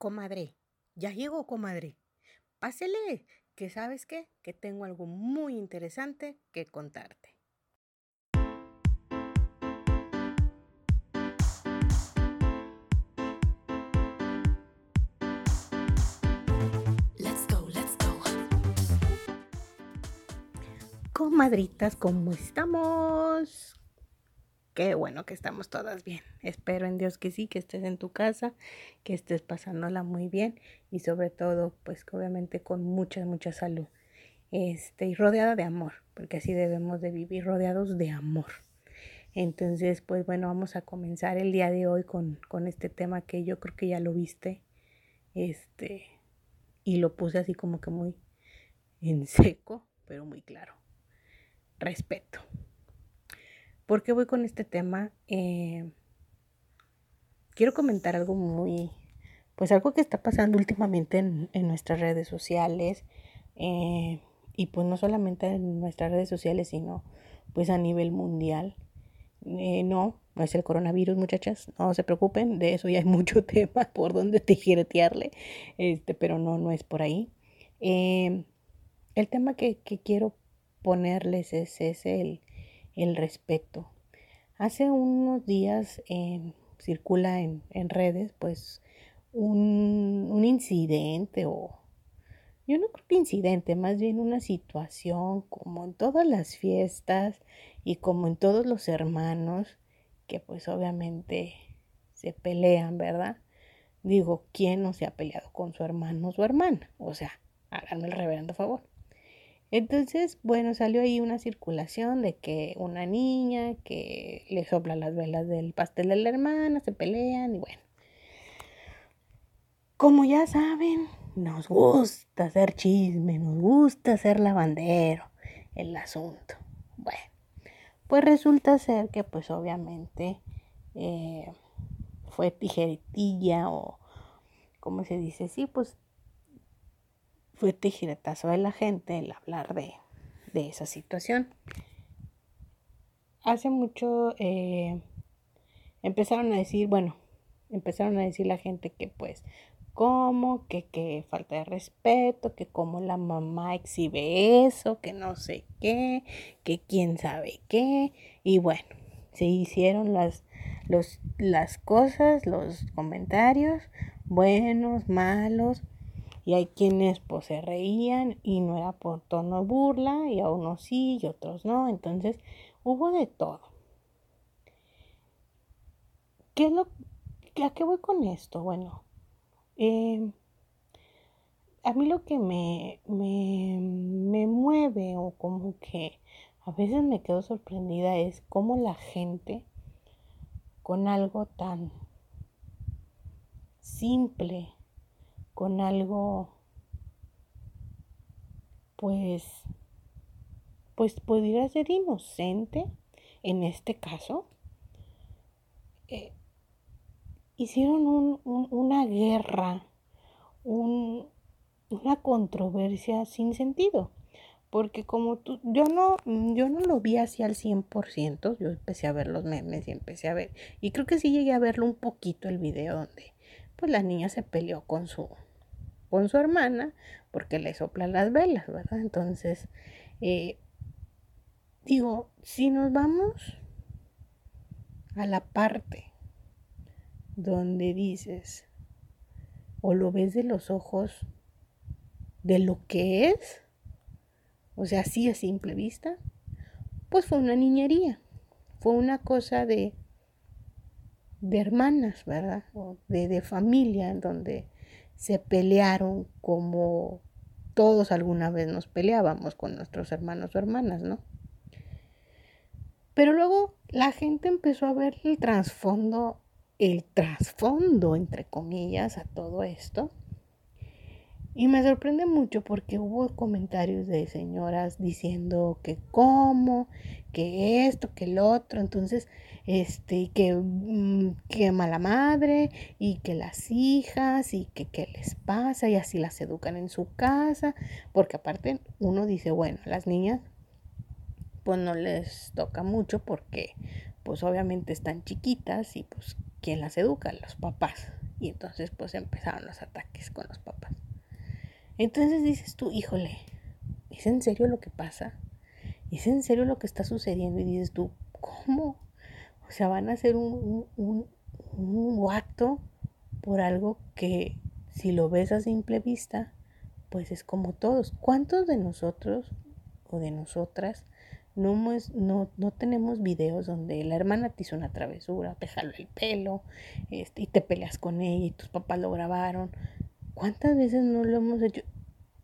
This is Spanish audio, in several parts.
Comadre, ya llegó, comadre. Pásele, que sabes qué, que tengo algo muy interesante que contarte. Let's go, let's go. Comadritas, ¿cómo estamos? Qué bueno que estamos todas bien. Espero en Dios que sí, que estés en tu casa, que estés pasándola muy bien y sobre todo, pues obviamente con mucha, mucha salud. Este, y rodeada de amor, porque así debemos de vivir rodeados de amor. Entonces, pues bueno, vamos a comenzar el día de hoy con, con este tema que yo creo que ya lo viste. Este, y lo puse así como que muy en seco, pero muy claro. Respeto. ¿Por qué voy con este tema? Eh, quiero comentar algo muy, pues algo que está pasando últimamente en, en nuestras redes sociales. eh, y pues no solamente en nuestras redes sociales, sino pues a nivel mundial. Eh, no, no es el coronavirus, muchachas, no se preocupen, de eso ya hay mucho tema por donde tijeretearle, este, pero no, no es por ahí. El tema que, que quiero ponerles es, es el, el respeto. Hace unos días eh, circula en, en, redes pues un, un, incidente o yo no creo que incidente, más bien una situación como en todas las fiestas y como en todos los hermanos que pues obviamente se pelean, ¿verdad? Digo, ¿quién no se ha peleado con su hermano o su hermana? O sea, háganme el reverendo favor. Entonces, bueno, salió ahí una circulación de que una niña que le sopla las velas del pastel de la hermana, se pelean y bueno. Como ya saben, nos gusta hacer chisme, nos gusta hacer lavandero el asunto. Bueno, pues resulta ser que pues obviamente eh, fue tijeretilla o como se dice, sí, pues fue tijeretazo de la gente el hablar de, de esa situación. Hace mucho eh, empezaron a decir, bueno, empezaron a decir la gente que pues, ¿cómo? Que, que falta de respeto, que como la mamá exhibe eso, que no sé qué, que quién sabe qué. Y bueno, se hicieron las, los, las cosas, los comentarios, buenos, malos y hay quienes pues se reían y no era por tono burla y a unos sí y otros no, entonces hubo de todo. ¿Qué es lo, ¿A qué voy con esto? Bueno, eh, a mí lo que me, me, me mueve o como que a veces me quedo sorprendida es cómo la gente con algo tan simple, con algo, pues, pues pudiera ser inocente en este caso, eh, hicieron un, un, una guerra, un, una controversia sin sentido. Porque como tú, yo no, yo no lo vi así al 100%, yo empecé a ver los memes y empecé a ver, y creo que sí llegué a verlo un poquito el video donde pues la niña se peleó con su, con su hermana porque le soplan las velas, ¿verdad? Entonces, eh, digo, si nos vamos a la parte donde dices o lo ves de los ojos de lo que es, o sea, así a simple vista, pues fue una niñería, fue una cosa de, de hermanas, ¿verdad? O de, de familia, en donde se pelearon como todos alguna vez nos peleábamos con nuestros hermanos o hermanas, ¿no? Pero luego la gente empezó a ver el trasfondo, el trasfondo, entre comillas, a todo esto. Y me sorprende mucho porque hubo comentarios de señoras diciendo que cómo, que esto, que el otro. Entonces, este, que, que mala madre y que las hijas y que qué les pasa y así las educan en su casa. Porque aparte uno dice, bueno, las niñas pues no les toca mucho porque pues obviamente están chiquitas y pues ¿quién las educa? Los papás. Y entonces pues empezaron los ataques con los papás. Entonces dices tú, híjole, ¿es en serio lo que pasa? ¿Es en serio lo que está sucediendo? Y dices tú, ¿cómo? O sea, van a hacer un, un, un acto por algo que si lo ves a simple vista, pues es como todos. ¿Cuántos de nosotros o de nosotras no, no, no, tenemos videos donde la hermana te hizo una travesura, te el pelo este, y te peleas con ella y tus papás lo grabaron? ¿Cuántas veces no lo hemos hecho?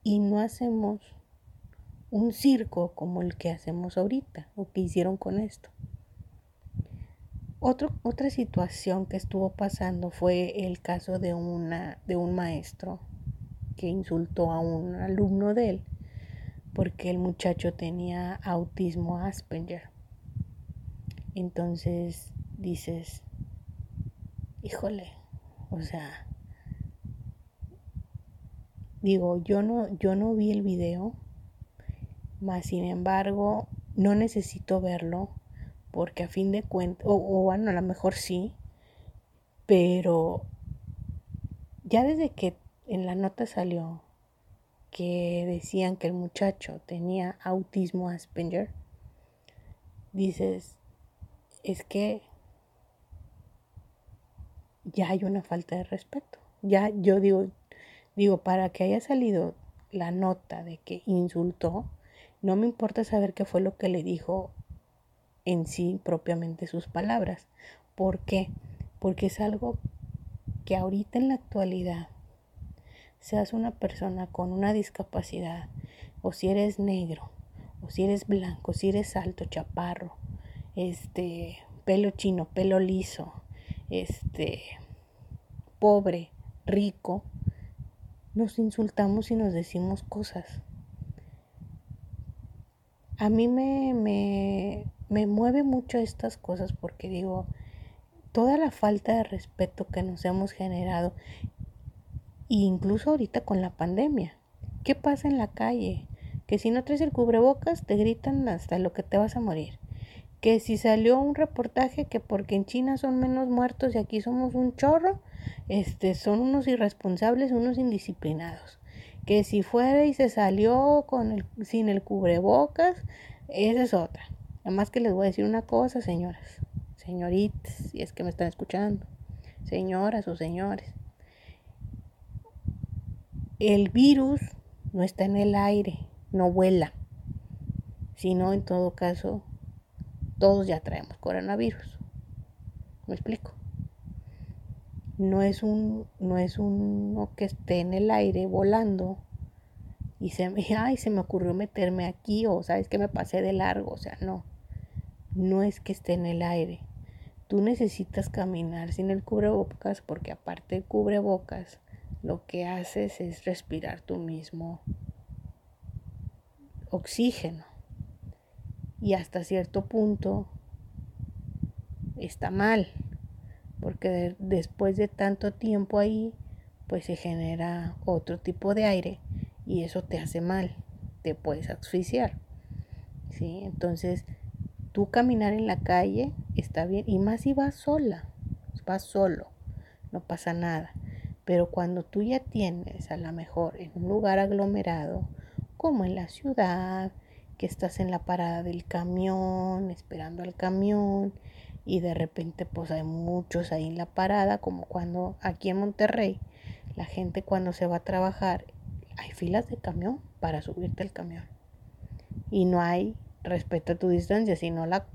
Y no hacemos un circo como el que hacemos ahorita o que hicieron con esto. otra situación que estuvo pasando fue el caso de, una, de un maestro que insultó a un alumno de él porque el muchacho tenía autismo Asperger. Entonces dices, híjole, o sea, digo, yo no, yo no vi el video, sin embargo, no necesito verlo, porque a fin de cuentas, o, o bueno, a lo mejor sí, pero ya desde que en la nota salió que decían que el muchacho tenía autismo Asperger, dices, es que ya hay una falta de respeto. Ya yo digo, digo, para que haya salido la nota de que insultó, no me importa saber qué fue lo que le dijo en sí propiamente sus palabras. ¿Por qué? Porque es algo que ahorita en la actualidad seas una persona con una discapacidad, o si eres negro, o si eres blanco, si eres alto, chaparro, este, pelo chino, pelo liso, este, pobre, rico, nos insultamos y nos decimos cosas. A mí me, me, me mueve mucho estas cosas porque digo, toda la falta de respeto que nos hemos generado incluso ahorita con la pandemia. ¿Qué pasa en la calle? Que si no traes el cubrebocas te gritan hasta lo que te vas a morir. Que si salió un reportaje que porque en China son menos muertos y aquí somos un chorro, este, son unos irresponsables, unos indisciplinados. Que si fuera y se salió con el, sin el cubrebocas, esa es otra. Además que les voy a decir una cosa, señoras, señoritas, si es que me están escuchando, señoras o señores el virus no está en el aire, no vuela, sino en todo caso, todos ya traemos coronavirus. ¿Me explico? No es un, no es uno que esté en el aire volando y se me, ay, se me ocurrió meterme aquí o sabes que me pasé de largo, o sea, no. No es que esté en el aire. Tú necesitas caminar sin el cubrebocas porque aparte del cubrebocas lo que haces es respirar tu mismo oxígeno. Y hasta cierto punto está mal, porque después de tanto tiempo ahí, pues se genera otro tipo de aire y eso te hace mal, te puedes asfixiar. ¿sí? Entonces, tú caminar en la calle está bien, y más si vas sola, vas solo, no pasa nada. Pero cuando tú ya tienes a lo mejor en un lugar aglomerado, como en la ciudad, que estás en la parada del camión, esperando al camión, y de repente pues hay muchos ahí en la parada, como cuando aquí en Monterrey, la gente cuando se va a trabajar, hay filas de camión para subirte al camión. Y no hay respeto a tu distancia, sino la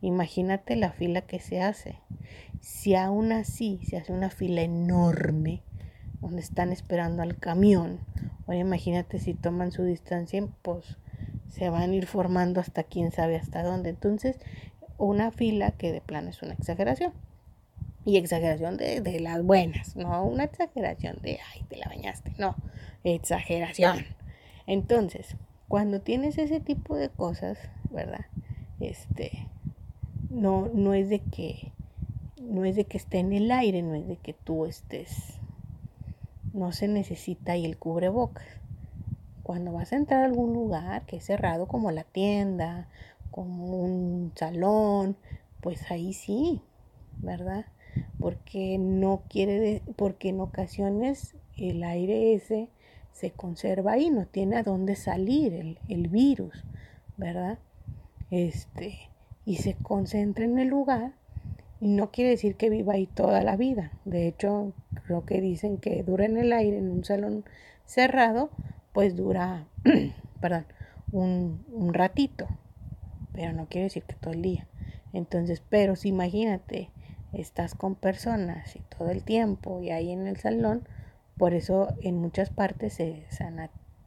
imagínate la fila que se hace. Si aún así se hace una fila enorme donde están esperando al camión, ahora imagínate si toman su distancia, pues se van a ir formando hasta quién sabe hasta dónde. Entonces, una fila que de plano es una exageración. Y exageración de, de las buenas, no una exageración de, ay, te la bañaste, no, exageración. Entonces, cuando tienes ese tipo de cosas, ¿verdad? Este, no, no es de que no es de que esté en el aire, no es de que tú estés, no se necesita ahí el cubrebocas. Cuando vas a entrar a algún lugar que es cerrado como la tienda, como un salón, pues ahí sí, ¿verdad? Porque no quiere, porque en ocasiones el aire ese se conserva ahí, no tiene a dónde salir el, el virus, ¿verdad? Este, y se concentra en el lugar y no quiere decir que viva ahí toda la vida. De hecho, creo que dicen que dura en el aire en un salón cerrado, pues dura, perdón, un, un ratito, pero no quiere decir que todo el día. Entonces, pero si imagínate, estás con personas y todo el tiempo y ahí en el salón, por eso en muchas partes se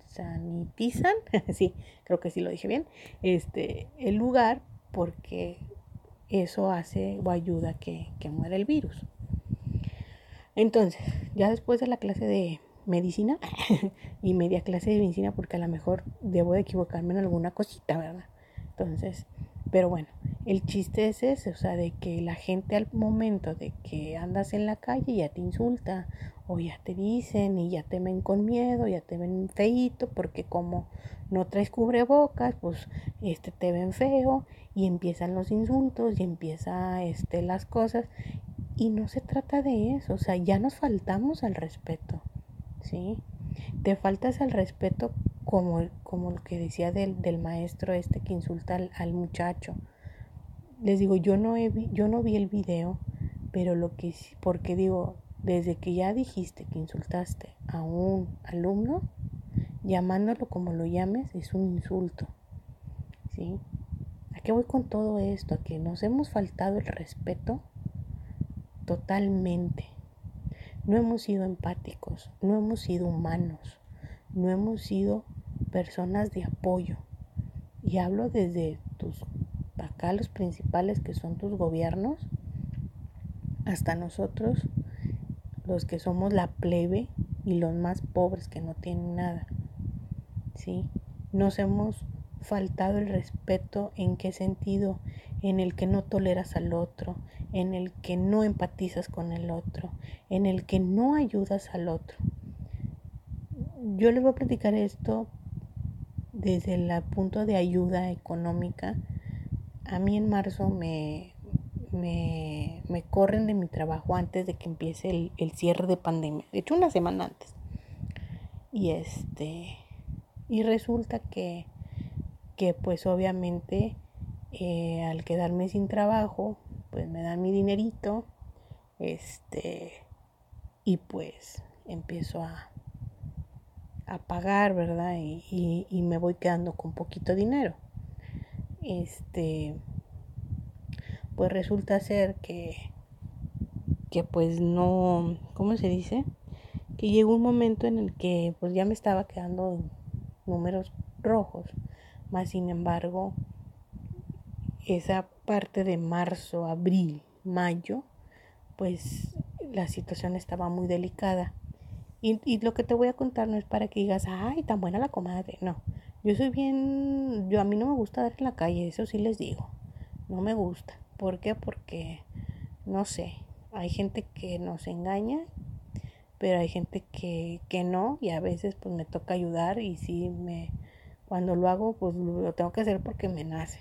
sanitizan, sí, creo que sí lo dije bien, este, el lugar porque eso hace o ayuda que, que muera el virus. Entonces, ya después de la clase de medicina y media clase de medicina, porque a lo mejor debo de equivocarme en alguna cosita, ¿verdad? Entonces, pero bueno, el chiste es ese, o sea, de que la gente al momento de que andas en la calle ya te insulta o ya te dicen y ya te ven con miedo, ya te ven feito, porque como no traes cubrebocas, pues este te ven feo y empiezan los insultos y empieza este las cosas y no se trata de eso, o sea, ya nos faltamos al respeto, ¿sí? Te faltas al respeto como, como lo que decía del, del maestro este que insulta al, al, muchacho. Les digo, yo no, he, yo no vi el video, pero lo que porque digo, desde que ya dijiste que insultaste a un alumno, llamándolo como lo llames, es un insulto. ¿Sí? ¿A qué voy con todo esto? A que nos hemos faltado el respeto totalmente. No hemos sido empáticos, no hemos sido humanos, no hemos sido personas de apoyo. Y hablo desde tus acá los principales que son tus gobiernos hasta nosotros los que somos la plebe y los más pobres que no tienen nada. ¿Sí? Nos hemos faltado el respeto en qué sentido? En el que no toleras al otro, en el que no empatizas con el otro, en el que no ayudas al otro. Yo les voy a platicar esto desde el punto de ayuda económica. A mí en marzo me, me, me, corren de mi trabajo antes de que empiece el, el, cierre de pandemia. De hecho, una semana antes. Y este. Y resulta que, que pues obviamente eh, al quedarme sin trabajo, pues me dan mi dinerito. Este. Y pues empiezo a, a pagar, ¿verdad? Y, y, me voy quedando con poquito dinero. Este pues resulta ser que, que pues no, ¿cómo se dice? Que llegó un momento en el que pues ya me estaba quedando números rojos, más sin embargo, esa parte de marzo, abril, mayo, pues la situación estaba muy delicada. Y, lo que te voy a contar no es para que digas, ay, tan buena la comadre. No, yo soy bien, yo a mí no me gusta dar en la calle, eso sí les digo, no me gusta. ¿Por qué? Porque, no sé, hay gente que nos engaña, pero hay gente que, que no y a veces pues me toca ayudar y sí me, cuando lo hago pues lo tengo que hacer porque me nace.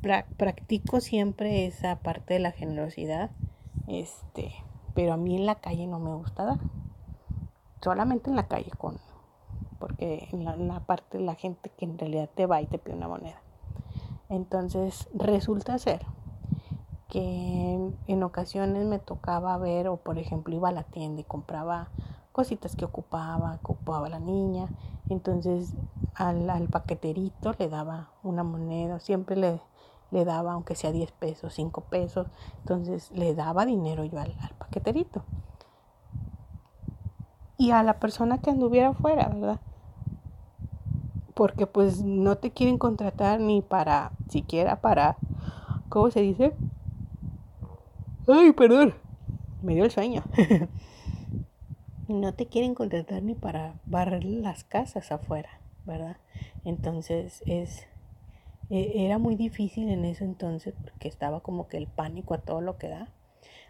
Practico siempre esa parte de la generosidad, este, pero a mí en la calle no me gusta dar. Solamente en la calle con, porque en la, la parte de la gente que en realidad te va y te pide una moneda. Entonces resulta ser que en ocasiones me tocaba ver o por ejemplo iba a la tienda y compraba cositas que ocupaba, que ocupaba la niña, entonces al, al paqueterito le daba una moneda, siempre le, le daba aunque sea 10 pesos, 5 pesos, entonces le daba dinero yo al, paqueterito. Y a la persona que anduviera afuera, ¿verdad? Porque pues no te quieren contratar ni para, siquiera para, ¿cómo se dice? Ay, perdón. Me dio el sueño. no te quieren contratar ni para barrer las casas afuera, ¿verdad? Entonces es e, era muy difícil en ese entonces porque estaba como que el pánico a todo lo que da.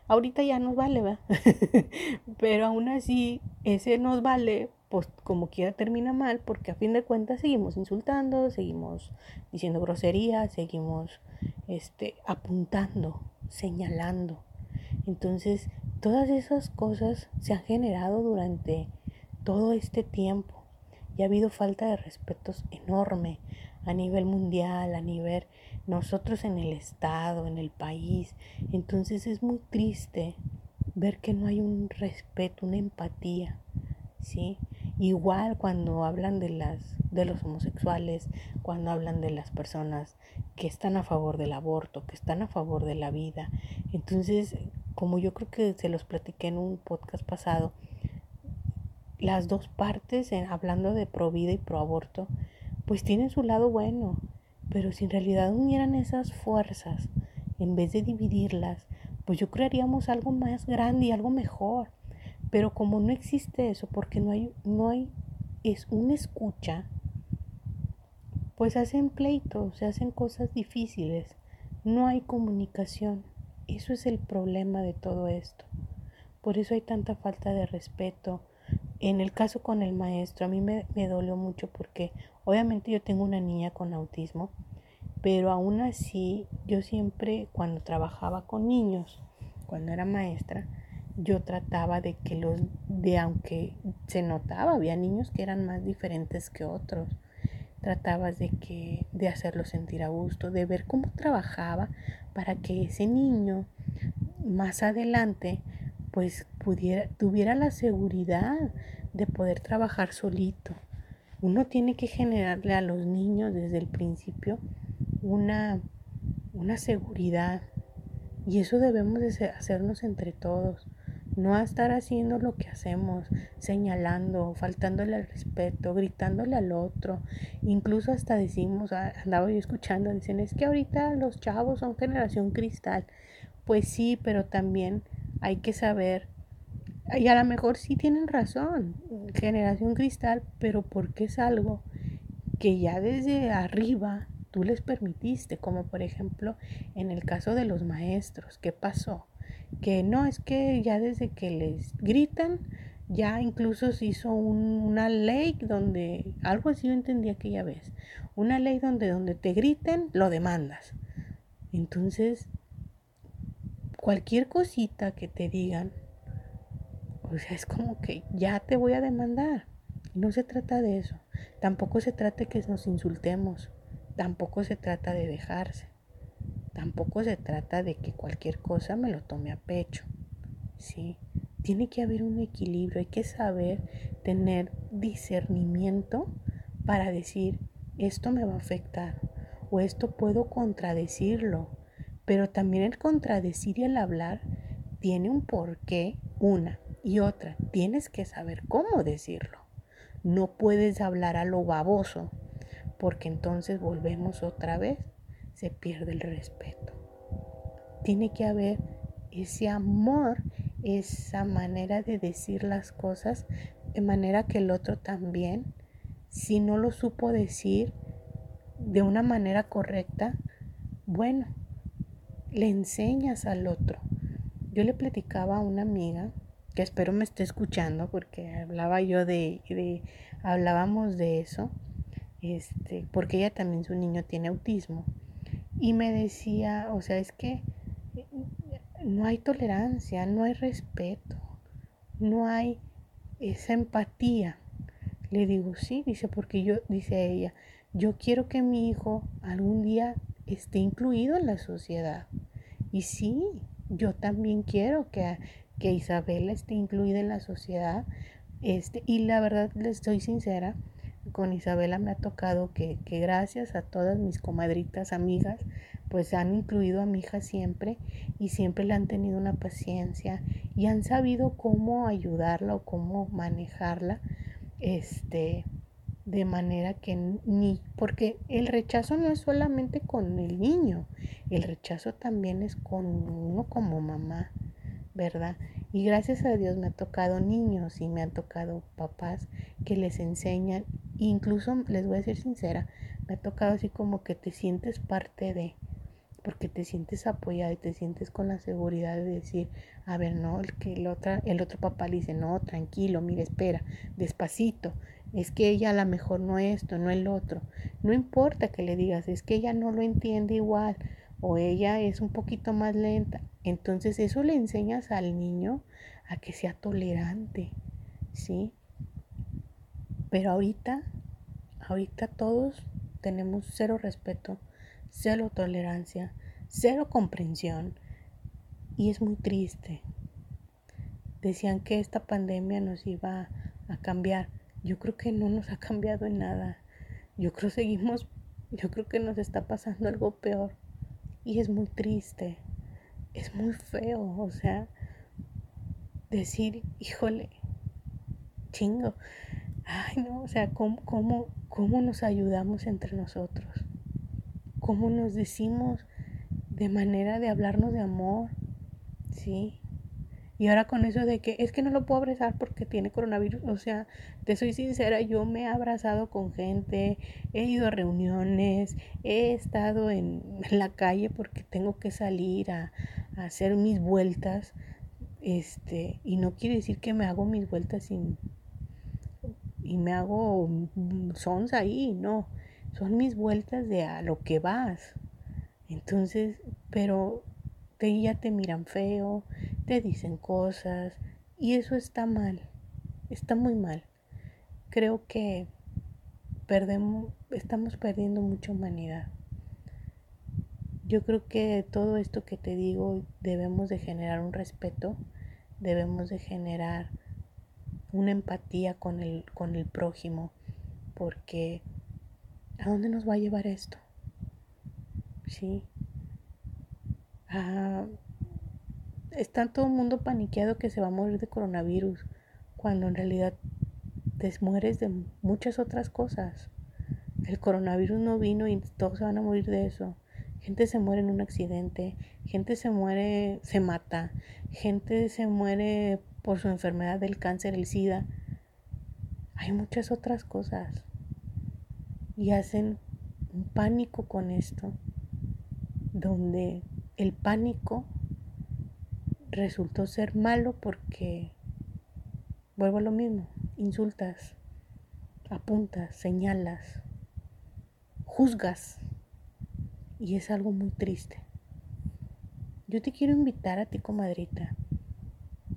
Ahorita ya nos vale, ¿verdad? Pero aún así, ese nos vale pues como quiera termina mal porque a fin de cuentas seguimos insultando, seguimos diciendo groserías, seguimos este, apuntando, señalando. Entonces, todas esas cosas se han generado durante todo este tiempo y ha habido falta de respetos enorme a nivel mundial, a nivel nosotros en el estado, en el país. Entonces es muy triste ver que no hay un respeto, una empatía, ¿sí? Igual cuando hablan de las de los homosexuales, cuando hablan de las personas que están a favor del aborto, que están a favor de la vida. Entonces, como yo creo que se los platiqué en un podcast pasado, las dos partes, hablando de pro vida y pro aborto, pues tienen su lado bueno, pero si en realidad unieran esas fuerzas, en vez de dividirlas, pues yo crearíamos algo más grande y algo mejor. Pero como no existe eso, porque no hay, no hay, es una escucha, pues hacen pleitos, se hacen cosas difíciles, no hay comunicación. Eso es el problema de todo esto. Por eso hay tanta falta de respeto. En el caso con el maestro, a mí me, me dolió mucho porque obviamente yo tengo una niña con autismo, pero aún así yo siempre cuando trabajaba con niños, cuando era maestra, yo trataba de que los, de aunque se notaba, había niños que eran más diferentes que otros, tratabas de que, de hacerlo sentir a gusto, de ver cómo trabajaba para que ese niño más adelante pues pudiera, tuviera la seguridad de poder trabajar solito. Uno tiene que generarle a los niños desde el principio una, una seguridad y eso debemos de hacernos entre todos no estar haciendo lo que hacemos, señalando, faltándole al respeto, gritándole al otro, incluso hasta decimos, andaba yo escuchando, dicen, es que ahorita los chavos son generación cristal. Pues sí, pero también hay que saber, y a lo mejor sí tienen razón, generación cristal, pero porque es algo que ya desde arriba tú les permitiste, como por ejemplo en el caso de los maestros, ¿qué pasó? que no, es que ya desde que les gritan, ya incluso se hizo una ley donde, algo así yo entendí aquella vez, una ley donde donde te griten, lo demandas. Entonces, cualquier cosita que te digan, o sea, es como que ya te voy a demandar. No se trata de eso. Tampoco se trata de que nos insultemos. Tampoco se trata de dejarse. Tampoco se trata de que cualquier cosa me lo tome a pecho. ¿sí? Tiene que haber un equilibrio, hay que saber tener discernimiento para decir, esto me va a afectar o esto puedo contradecirlo. Pero también el contradecir y el hablar tiene un porqué, una y otra. Tienes que saber cómo decirlo. No puedes hablar a lo baboso, porque entonces volvemos otra vez se pierde el respeto. Tiene que haber ese amor, esa manera de decir las cosas de manera que el otro también, si no lo supo decir de una manera correcta, bueno, le enseñas al otro. Yo le platicaba a una amiga que espero me esté escuchando porque hablaba yo de, de hablábamos de eso, este, porque ella también su niño tiene autismo y me decía, o sea, es que no hay tolerancia, no hay respeto, no hay esa empatía. Le digo, sí, dice, porque yo, dice ella, yo quiero que mi hijo algún día esté incluido en la sociedad. Y sí, yo también quiero que, que Isabela esté incluida en la sociedad. Este, y la verdad, les estoy sincera, con Isabela me ha tocado que, gracias a todas mis comadritas, amigas, pues han incluido a mi hija siempre y siempre le han tenido una paciencia y han sabido cómo ayudarla o cómo manejarla, este, de manera que ni, porque el rechazo no es solamente con el niño, el rechazo también es con uno como mamá, ¿verdad? Y gracias a Dios me ha tocado niños y me han tocado papás que les enseñan. Incluso les voy a ser sincera, me ha tocado así como que te sientes parte de. porque te sientes apoyada y te sientes con la seguridad de decir, a ver, no, el que el otro, el otro papá le dice, no, tranquilo, mire, espera, despacito, es que ella a lo mejor no esto, no el otro. No importa que le digas, es que ella no lo entiende igual o ella es un poquito más lenta. Entonces eso le enseñas al niño a que sea tolerante, ¿sí? Pero ahorita, ahorita todos tenemos cero respeto, cero tolerancia, cero comprensión y es muy triste. Decían que esta pandemia nos iba a cambiar yo creo que no nos ha cambiado en nada. Yo creo seguimos, yo creo que nos está pasando algo peor. Y es muy triste, es muy feo, o sea, decir, híjole, chingo. Ay, no, o sea, ¿cómo, cómo, cómo nos ayudamos entre nosotros? ¿Cómo nos decimos de manera de hablarnos de amor? ¿Sí? Y ahora con eso de que es que no lo puedo abrazar porque tiene coronavirus, o sea, te soy sincera, yo me he abrazado con gente, he ido a reuniones, he estado en la calle porque tengo que salir a, hacer mis vueltas, este, y no quiere decir que me hago mis vueltas y, y me hago sons ahí, no, son mis vueltas de a lo que vas. Entonces, pero te, ya te miran feo, te dicen cosas y eso está mal, está muy mal. Creo que perdemos, estamos perdiendo mucha humanidad. Yo creo que todo esto que te digo debemos de generar un respeto, debemos de generar una empatía con el, con el prójimo, porque ¿a dónde nos va a llevar esto? ¿Sí? Ah, está todo el mundo paniqueado que se va a morir de coronavirus, cuando en realidad te mueres de muchas otras cosas. El coronavirus no vino y todos se van a morir de eso. Gente se muere en un accidente, gente se muere, se mata, gente se muere por su enfermedad del cáncer, el SIDA. Hay muchas otras cosas. Y hacen un pánico con esto, donde el pánico resultó ser malo porque, vuelvo a lo mismo, insultas, apuntas, señalas, juzgas y es algo muy triste. Yo te quiero invitar a ti, comadrita,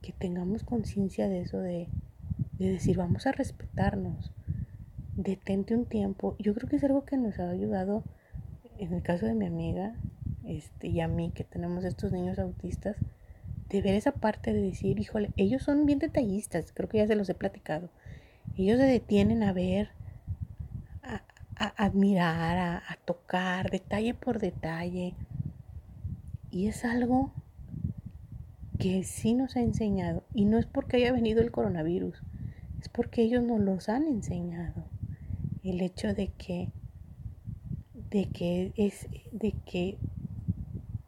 que tengamos conciencia de eso, de, de decir, vamos a respetarnos, detente un tiempo. Yo creo que es algo que nos ha ayudado, en el caso de mi amiga este, y a mí, que tenemos estos niños autistas, de ver esa parte de decir, híjole, ellos son bien detallistas, creo que ya se los he platicado. Ellos se detienen a ver, a, admirar, a, a tocar, detalle por detalle. Y es algo que sí nos ha enseñado. Y no es porque haya venido el coronavirus, es porque ellos nos los han enseñado. El hecho de que, de que es, de que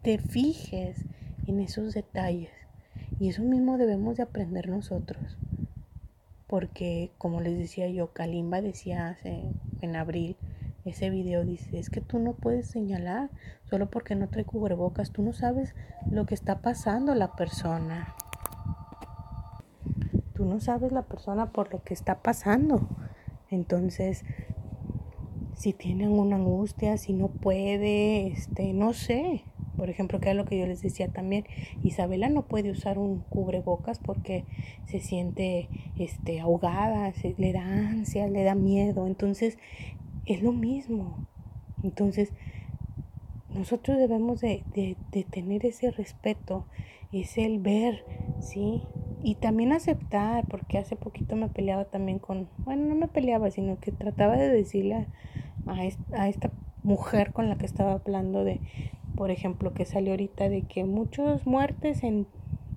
te fijes en esos detalles. Y eso mismo debemos de aprender nosotros. Porque, como les decía yo, Kalimba decía hace, en abril, ese video dice, es que tú no puedes señalar solo porque no trae cubrebocas, tú no sabes lo que está pasando la persona. Tú no sabes la persona por lo que está pasando. Entonces, si tiene alguna angustia, si no puede, este, no sé, por ejemplo, que es lo que yo les decía también, Isabela no puede usar un cubrebocas porque se siente este, ahogada, le da ansia, le da miedo. Entonces, es lo mismo. Entonces, nosotros debemos de, de, tener ese respeto, es el ver, ¿sí? Y también aceptar, porque hace poquito me peleaba también con, bueno, no me peleaba, sino que trataba de decirle a, a esta mujer con la que estaba hablando de, por ejemplo, que salió ahorita de que muchas muertes en,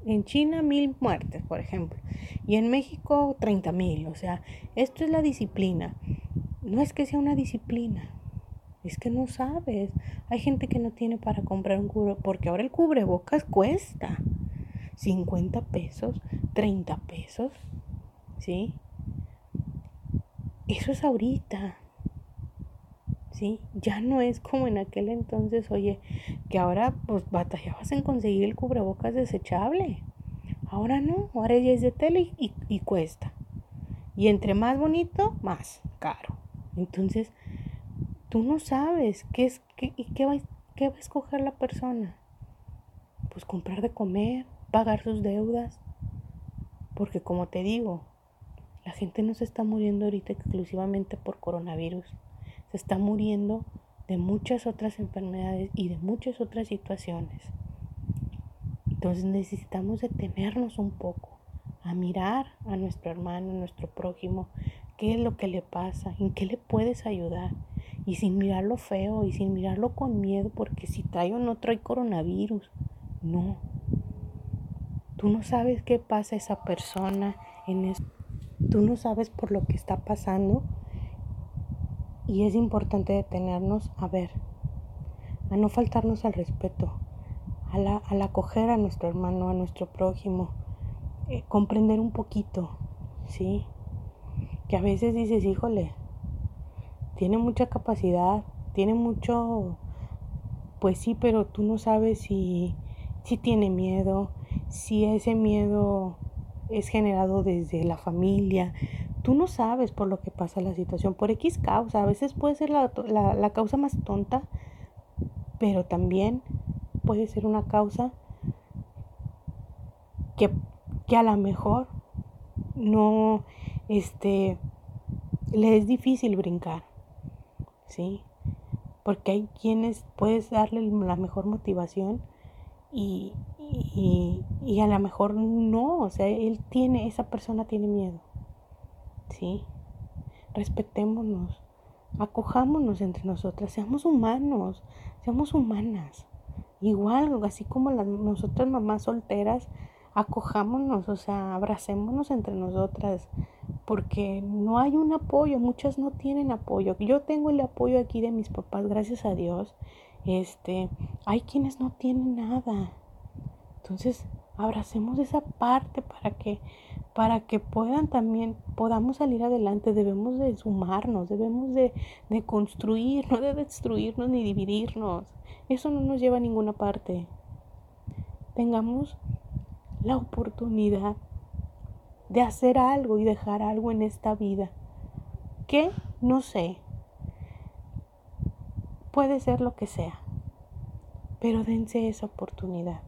en China, mil muertes, por ejemplo, y en México, treinta mil. O sea, esto es la disciplina. No es que sea una disciplina, es que no sabes. Hay gente que no tiene para comprar un cubre, porque ahora el cubrebocas cuesta 50 pesos, 30 pesos, ¿sí? Eso es ahorita. ¿Sí? Ya no es como en aquel entonces, oye, que ahora pues batallabas en conseguir el cubrebocas desechable. Ahora no, ahora ya es de tele y, cuesta. Y entre más bonito, más caro. Entonces, tú no sabes qué es, qué, qué va, qué va a escoger la persona. Pues comprar de comer, pagar sus deudas. Porque como te digo, la gente no se está muriendo ahorita exclusivamente por coronavirus se está muriendo de muchas otras enfermedades y de muchas otras situaciones. Entonces necesitamos detenernos un poco a mirar a nuestro hermano, a nuestro prójimo, qué es lo que le pasa, en qué le puedes ayudar. Y sin mirarlo feo y sin mirarlo con miedo, porque si trae o no trae coronavirus, no. Tú no sabes qué pasa esa persona en eso. Tú no sabes por lo que está pasando y es importante detenernos a ver, a no faltarnos al respeto, a al acoger a nuestro hermano, a nuestro prójimo, eh, comprender un poquito, ¿sí? Que a veces dices, híjole, tiene mucha capacidad, tiene mucho, pues sí, pero tú no sabes si, si tiene miedo, si ese miedo es generado desde la familia, tú no sabes por lo que pasa la situación, por X causa. A veces puede ser la, causa más tonta, pero también puede ser una causa que, que a lo mejor no, este, le es difícil brincar, ¿sí? Porque hay quienes puedes darle la mejor motivación y, y, y a lo mejor no, o sea, él tiene, esa persona tiene miedo. ¿Sí? Respetémonos, acojámonos entre nosotras, seamos humanos, seamos humanas. Igual, así como las, nosotras mamás solteras, acojámonos, o sea, abracémonos entre nosotras, porque no hay un apoyo, muchas no tienen apoyo. Yo tengo el apoyo aquí de mis papás, gracias a Dios. Este, hay quienes no tienen nada. Entonces, abracemos esa parte para que para que puedan también podamos salir adelante. Debemos de sumarnos debemos de, de construir no de destruirnos ni dividirnos. Eso no nos lleva a ninguna parte. Tengamos la oportunidad de hacer algo y dejar algo en esta vida que no sé puede ser lo que sea pero dense esa oportunidad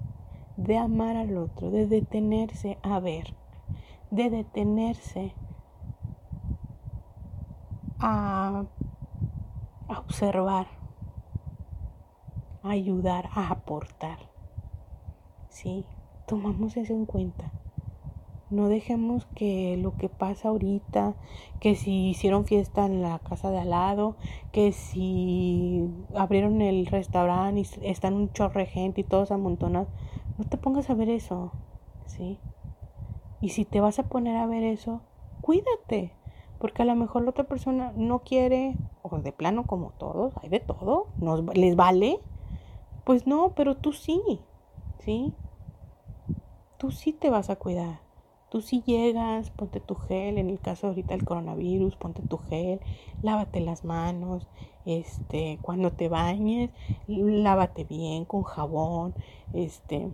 de amar al otro, de detenerse a ver, de detenerse a, observar, a ayudar, a aportar. Sí, tomamos eso en cuenta. No dejemos que lo que pasa ahorita, que si hicieron fiesta en la casa de al lado, que si abrieron el restaurante y están un chorre gente y todos amontonados, no te pongas a ver eso, ¿sí? Y si te vas a poner a ver eso, cuídate, porque a lo mejor la otra persona no quiere, o de plano como todos, hay de todo, nos, les vale, pues no, pero tú sí, ¿sí? Tú sí te vas a cuidar. Tú sí llegas, ponte tu gel, en el caso ahorita del coronavirus, ponte tu gel, lávate las manos, este, cuando te bañes, lávate bien con jabón, este,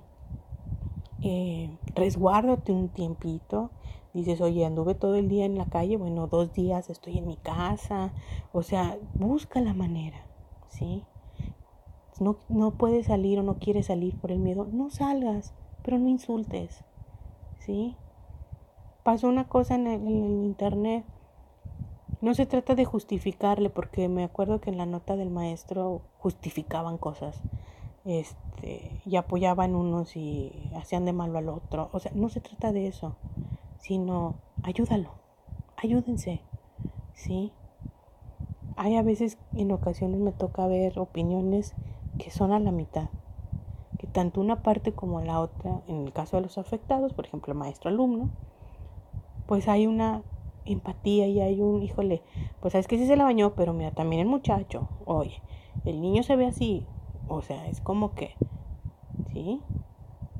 eh, resguárdate un tiempito. Dices, oye, anduve todo el día en la calle, bueno, dos días estoy en mi casa. O sea, busca la manera, ¿sí? No, no puedes salir o no quieres salir por el miedo, no salgas, pero no insultes, ¿sí? Pasó una cosa en el, en el internet. No se trata de justificarle, porque me acuerdo que en la nota del maestro justificaban cosas este, y apoyaban unos y hacían de malo al otro. O sea, no se trata de eso, sino ayúdalo, ayúdense, ¿sí? Hay a veces, en ocasiones me toca ver opiniones que son a la mitad, que tanto una parte como la otra, en el caso de los afectados, por ejemplo, maestro-alumno, pues hay una empatía y hay un, híjole, pues sabes que sí se la bañó, pero mira, también el muchacho, oye, el niño se ve así, o sea, es como que, ¿sí?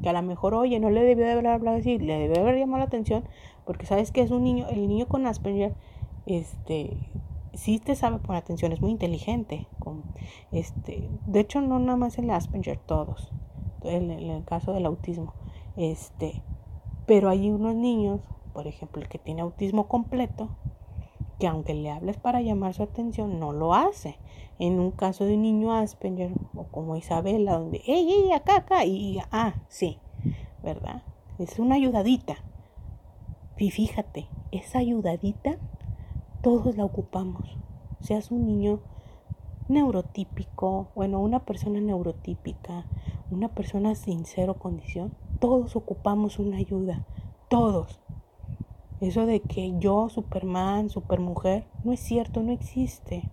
Que a lo mejor, oye, no le debió de haber hablado así, le debió de haber llamado la atención, porque sabes que es un niño, el niño con Asperger, este, sí te sabe poner atención, es muy inteligente. Con, este, de hecho, no nada más el Asperger, todos, en, el caso del autismo. Este, pero hay unos niños, por ejemplo, el que tiene autismo completo, que aunque le hables para llamar su atención, no lo hace. En un caso de un niño Asperger, o como Isabela, donde, ¡ey, ey, acá, acá! Y, ah, sí, ¿verdad? Es una ayudadita. Y fíjate, esa ayudadita todos la ocupamos. Seas un niño neurotípico, bueno, una persona neurotípica, una persona sin cero condición, todos ocupamos una ayuda, todos. Eso de que yo, Superman, Supermujer, no es cierto, no existe.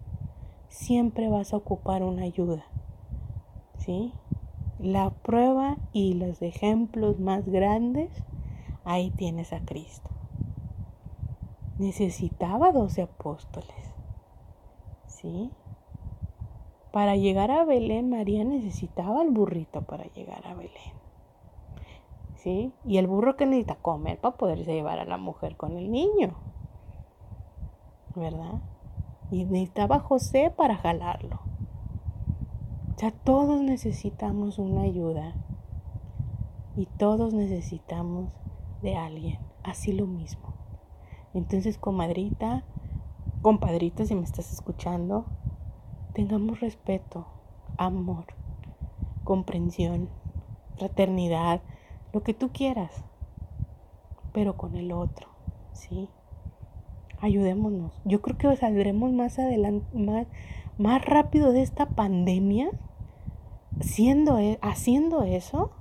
Siempre vas a ocupar una ayuda. ¿Sí? La prueba y los ejemplos más grandes, ahí tienes a Cristo. Necesitaba doce apóstoles. ¿Sí? Para llegar a Belén, María necesitaba el burrito para llegar a Belén. Y el burro que necesita comer para poderse llevar a la mujer con el niño, ¿verdad? Y necesitaba José para jalarlo. O sea, todos necesitamos una ayuda y todos necesitamos de alguien, así lo mismo. Entonces, comadrita, compadrito, si me estás escuchando, tengamos respeto, amor, comprensión, fraternidad, lo que tú quieras, pero con el otro, ¿sí? Ayudémonos. Yo creo que saldremos más adelante, más, más rápido de esta pandemia siendo, e, haciendo eso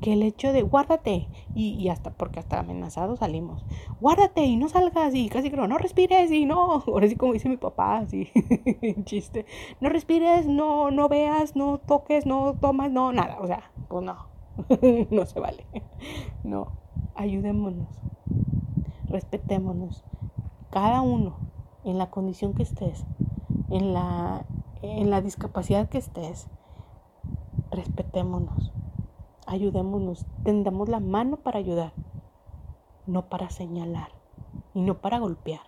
que el hecho de guárdate y, hasta porque hasta amenazados salimos guárdate y no salgas y casi creo no respires y no ahora sí como dice mi papá así chiste no respires no no veas no toques no tomas no nada o sea pues no no se vale. No, ayudémonos, respetémonos. Cada uno, en la condición que estés, en la, en la discapacidad que estés, respetémonos, ayudémonos, tendamos la mano para ayudar, no para señalar y no para golpear,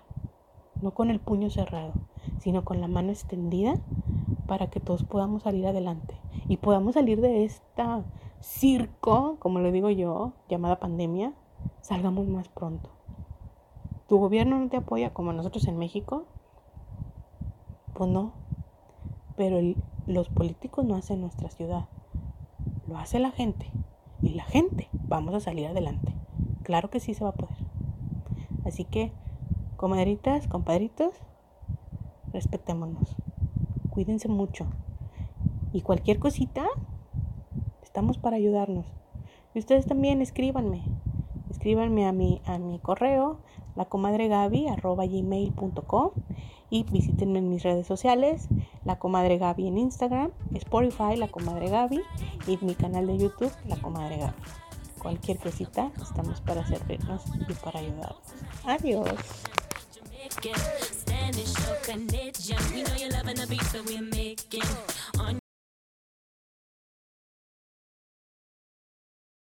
no con el puño cerrado, sino con la mano extendida para que todos podamos salir adelante y podamos salir de esta circo, como le digo yo, llamada pandemia, salgamos más pronto. ¿Tu gobierno no te apoya como nosotros en México? Pues no. Pero los políticos no hacen nuestra ciudad. Lo hace la gente. Y la gente vamos a salir adelante. Claro que sí se va a poder. Así que, comadritas, compadritos, respetémonos. Cuídense mucho. Y cualquier cosita, estamos para ayudarnos. Y ustedes también escríbanme. Escríbanme a mi, a mi correo, lacomadregaby.com y visítenme en mis redes sociales, La Comadre Gaby en Instagram, Spotify, La Comadre Gaby y mi canal de YouTube, La Comadre Gaby. Cualquier cosita, estamos para servirnos y para ayudarnos. Adiós.